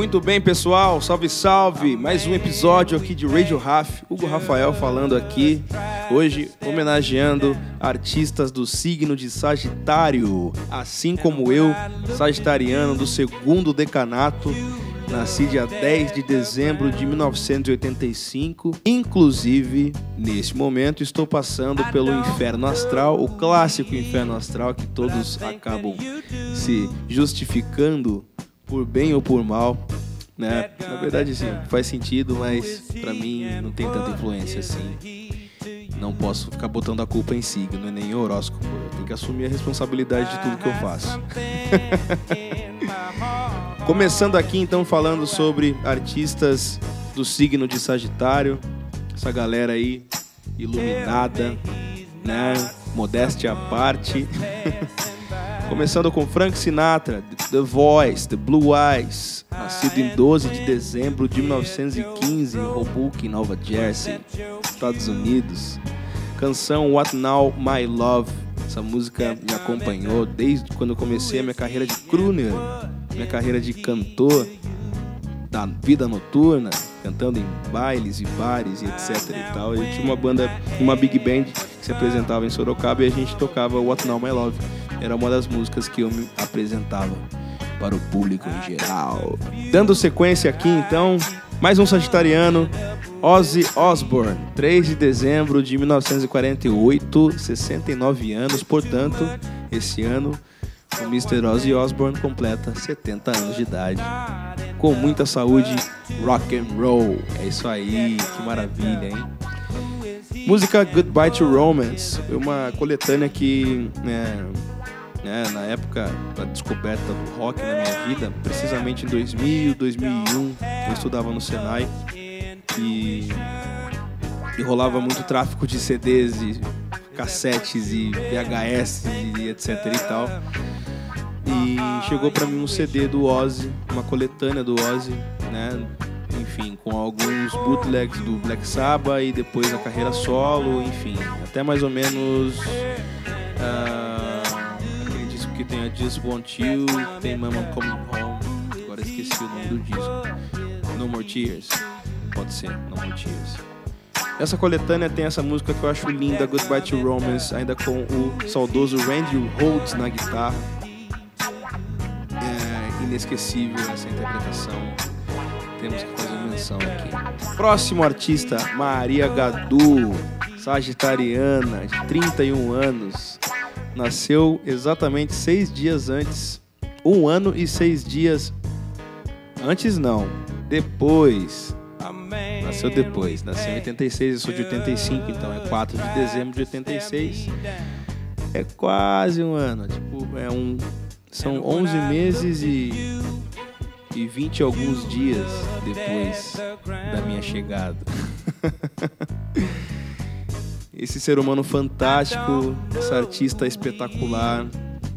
Muito bem, pessoal. Salve, salve. Mais um episódio aqui de Radio Raf. Hugo Rafael falando aqui. Hoje, homenageando artistas do signo de Sagitário. Assim como eu, sagitariano do segundo decanato. Nasci dia 10 de dezembro de 1985. Inclusive, neste momento, estou passando pelo inferno astral, o clássico inferno astral que todos acabam se justificando por bem ou por mal, né? Na verdade, sim, faz sentido, mas para mim não tem tanta influência assim. Não posso ficar botando a culpa em signo e nem em horóscopo. Eu tenho que assumir a responsabilidade de tudo que eu faço. Começando aqui então falando sobre artistas do signo de Sagitário, essa galera aí iluminada, né? Modéstia à parte. Começando com Frank Sinatra, The Voice, The Blue Eyes, nascido em 12 de dezembro de 1915 em Hoboken, Nova Jersey, Estados Unidos. Canção What Now My Love. Essa música me acompanhou desde quando eu comecei a minha carreira de crooner, minha carreira de cantor da vida noturna, cantando em bailes e bares e etc e tal. Eu tinha uma banda, uma big band que se apresentava em Sorocaba e a gente tocava What Now My Love era uma das músicas que eu me apresentava para o público em geral. Dando sequência aqui então, mais um sagitariano, Ozzy Osbourne, 3 de dezembro de 1948, 69 anos, portanto, esse ano o Mr. Ozzy Osbourne completa 70 anos de idade. Com muita saúde, rock and roll. É isso aí, que maravilha, hein? Música Goodbye to Romance, uma coletânea que né, né, na época da descoberta do rock na minha vida, precisamente em 2000, 2001, eu estudava no Senai e, e rolava muito tráfico de CDs e cassetes e VHS e etc e tal. E chegou para mim um CD do Ozzy, uma coletânea do Ozzy, né? Enfim, com alguns bootlegs do Black Sabbath e depois a carreira solo, enfim, até mais ou menos uh, tem a Just Want You, tem Mama Coming Home, agora esqueci o nome do disco. No More Tears, pode ser, No More Tears. Essa coletânea tem essa música que eu acho linda, Goodbye to Romance, ainda com o saudoso Randy Rhodes na guitarra. É inesquecível essa interpretação. Temos que fazer menção aqui. Próximo artista, Maria Gadu, sagitariana, de 31 anos nasceu exatamente seis dias antes. Um ano e seis dias. Antes não, depois. Nasceu depois, nasceu em 86, eu sou de 85, então é 4 de dezembro de 86. É quase um ano, tipo, é um são 11 meses e e 20 e alguns dias depois da minha chegada. esse ser humano fantástico, essa artista espetacular,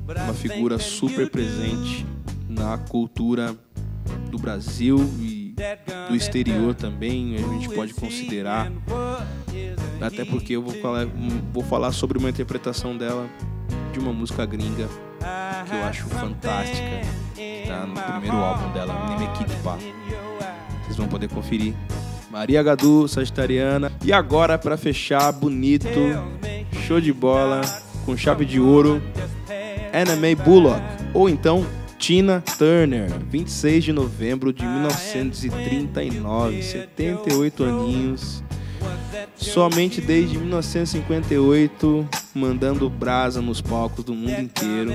uma figura super presente na cultura do Brasil e do exterior também, a gente pode considerar. Até porque eu vou falar, vou falar sobre uma interpretação dela de uma música gringa que eu acho fantástica, que tá no primeiro álbum dela, Nemekitpa. Vocês vão poder conferir Maria Gadu, Sagitariana. E agora, para fechar, bonito, show de bola, com chave de ouro, May Bullock. Ou então, Tina Turner, 26 de novembro de 1939, 78 aninhos. Somente desde 1958, mandando brasa nos palcos do mundo inteiro.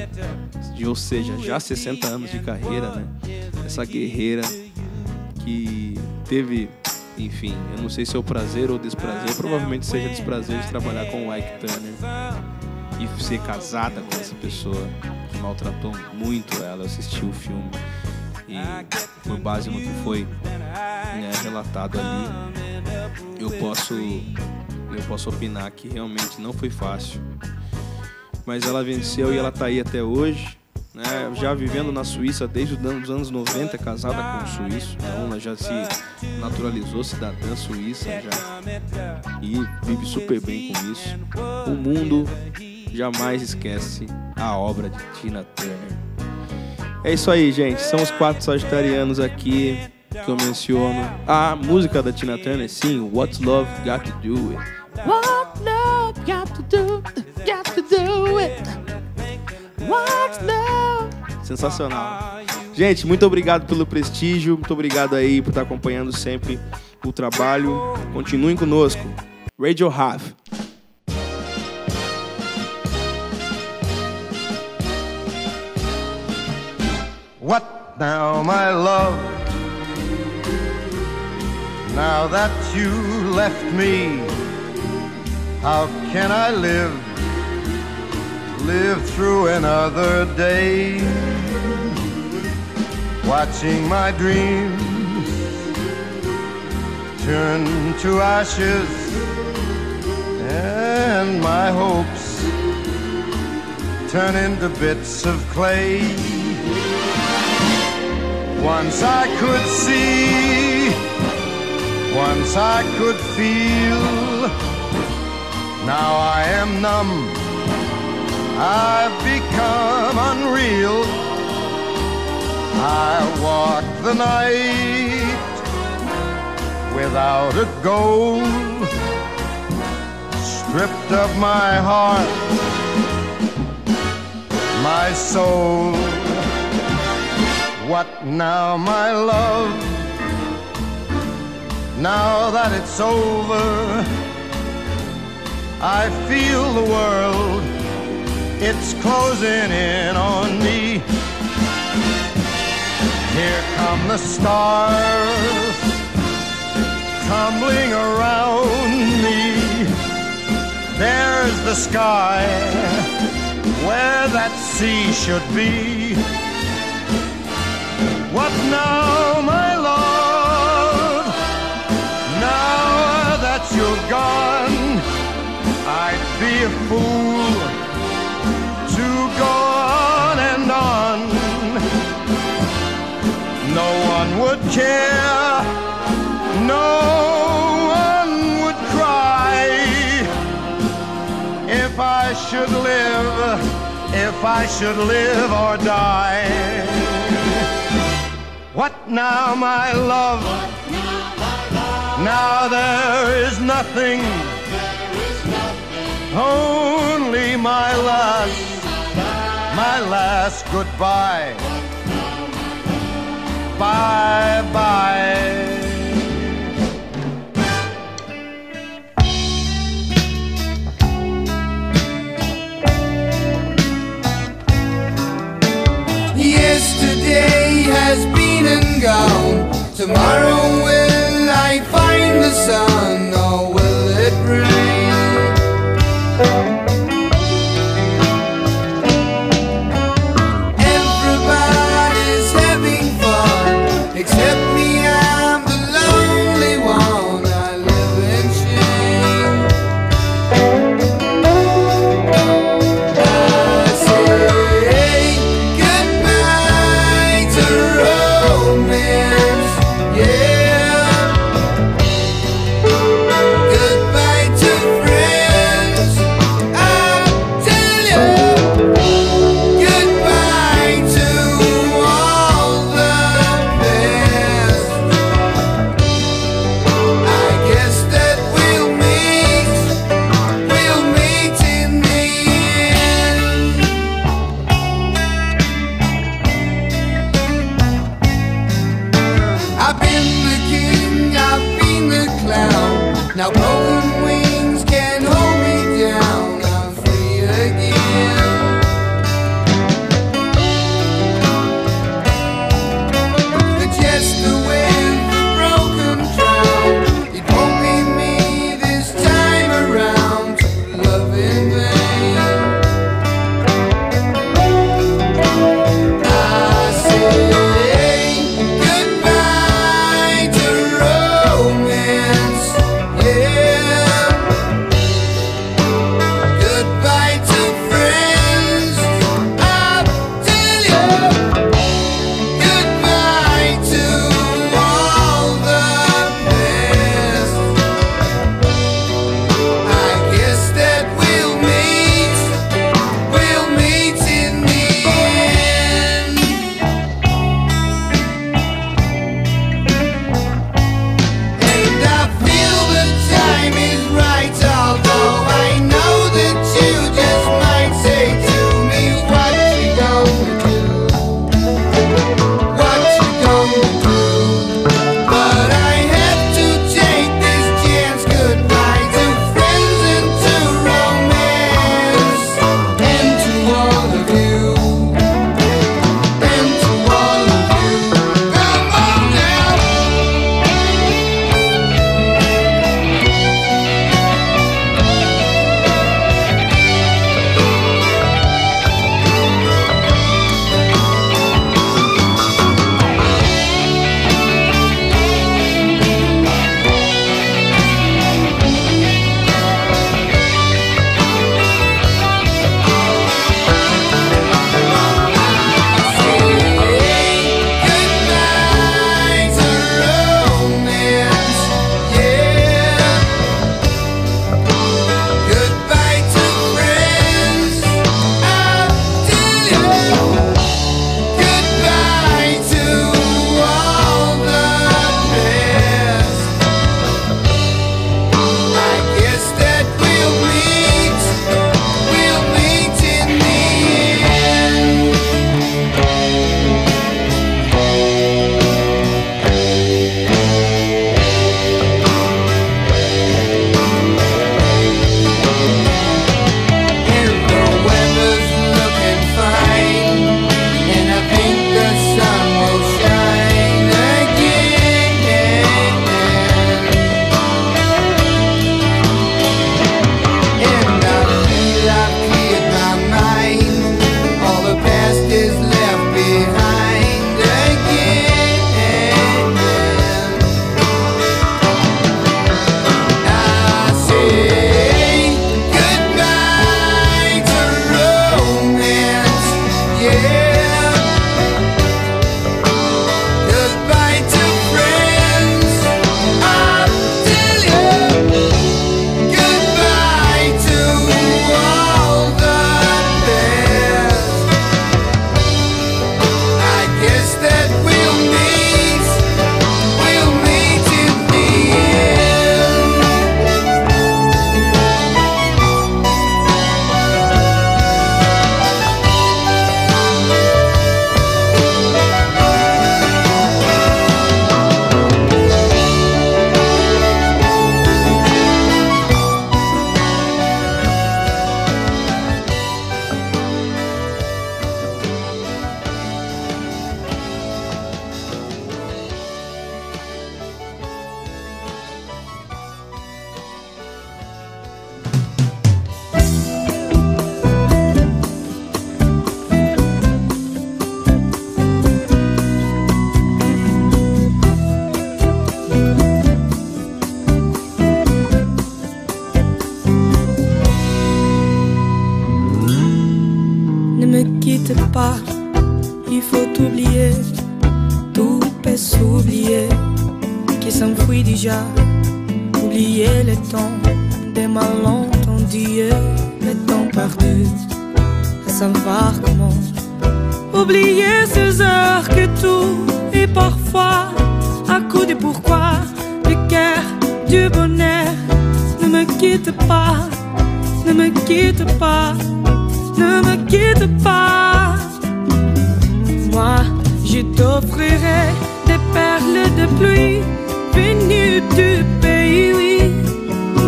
Ou seja, já 60 anos de carreira, né? Essa guerreira que teve enfim, eu não sei se é o prazer ou desprazer, provavelmente seja desprazer de trabalhar com o Ike Turner e ser casada com essa pessoa que maltratou muito ela. Eu assisti o filme e por base no que foi né, relatado ali, eu posso eu posso opinar que realmente não foi fácil. Mas ela venceu e ela tá aí até hoje né, já vivendo na Suíça desde os anos 90, casada com um suíço, então ela já se naturalizou cidadã suíça já e vive super bem com isso. O mundo jamais esquece a obra de Tina Turner. É isso aí, gente. São os quatro sagitarianos aqui que eu menciono. A música da Tina Turner, sim, What's Love Got to Do It. What love got to do, Sensacional. Gente, muito obrigado pelo prestígio, muito obrigado aí por estar acompanhando sempre o trabalho. Continuem conosco. Radio Have. What now, my love? Now that you left me, how can I live? Live through another day, watching my dreams turn to ashes and my hopes turn into bits of clay. Once I could see, once I could feel. Now I am numb, I've become unreal. I walk the night without a goal, stripped of my heart, my soul. What now, my love? Now that it's over, I feel the world, it's closing in on me. Here come the stars, tumbling around me. There's the sky, where that sea should be. What now, my love? Now that you're gone, I'd be a fool care, no one would cry if I should live, if I should live or die. What now, my love? Now there is nothing, only my last, my last goodbye. Bye. Tomorrow Now open savoir comment. Oublier ces heures que tout est parfois à coup de pourquoi, le cœur du bonheur ne me quitte pas, ne me quitte pas, ne me quitte pas. Moi, je t'offrirai des perles de pluie venues du pays, oui.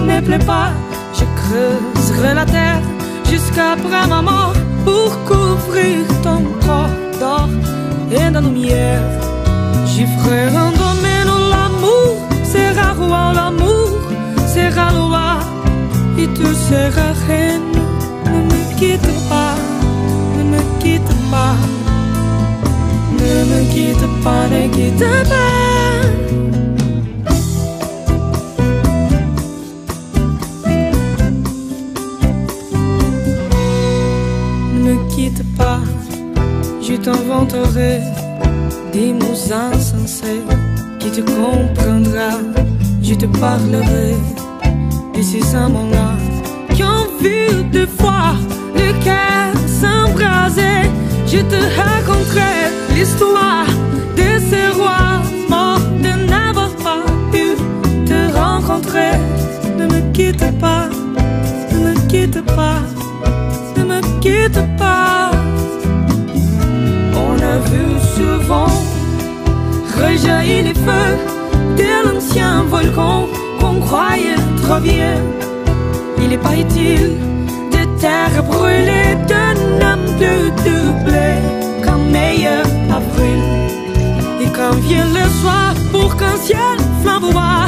Ne plaît pas, je creuserai la terre jusqu'après ma mort pour couvrir ton corps d'or et de lumière. J'y ferai un domaine où l'amour sera roi, l'amour sera loi et tu seras reine. Ne me quitte pas, ne me quitte pas, ne me quitte pas, ne quitte pas. T'inventerai des mots insensés qui te comprendra. Je te parlerai de ces amants-là qui ont vu deux fois le cœur s'embraser. Je te raconterai Il est pas utile de terre brûlée, de n'homme plus doublé qu'un meilleur avril. Et quand vient le soir pour qu'un ciel flamboie,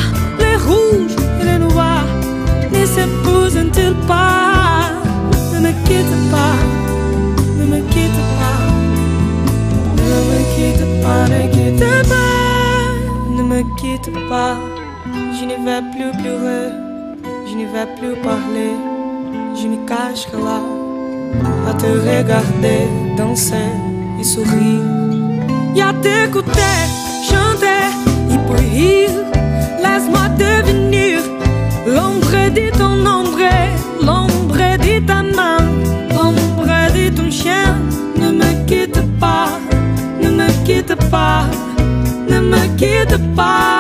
ne vais plus parler. Je me cache là, à te regarder, danser et sourire. Et à t'écouter, chanter et pour rire. Laisse-moi devenir l'ombre de ton ombre, l'ombre de ta main, l'ombre de ton chien. Ne me quitte pas, ne me quitte pas, ne me quitte pas.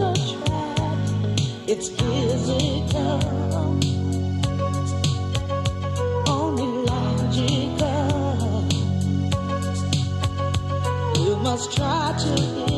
a trap. It's physical, only logical. You must try to.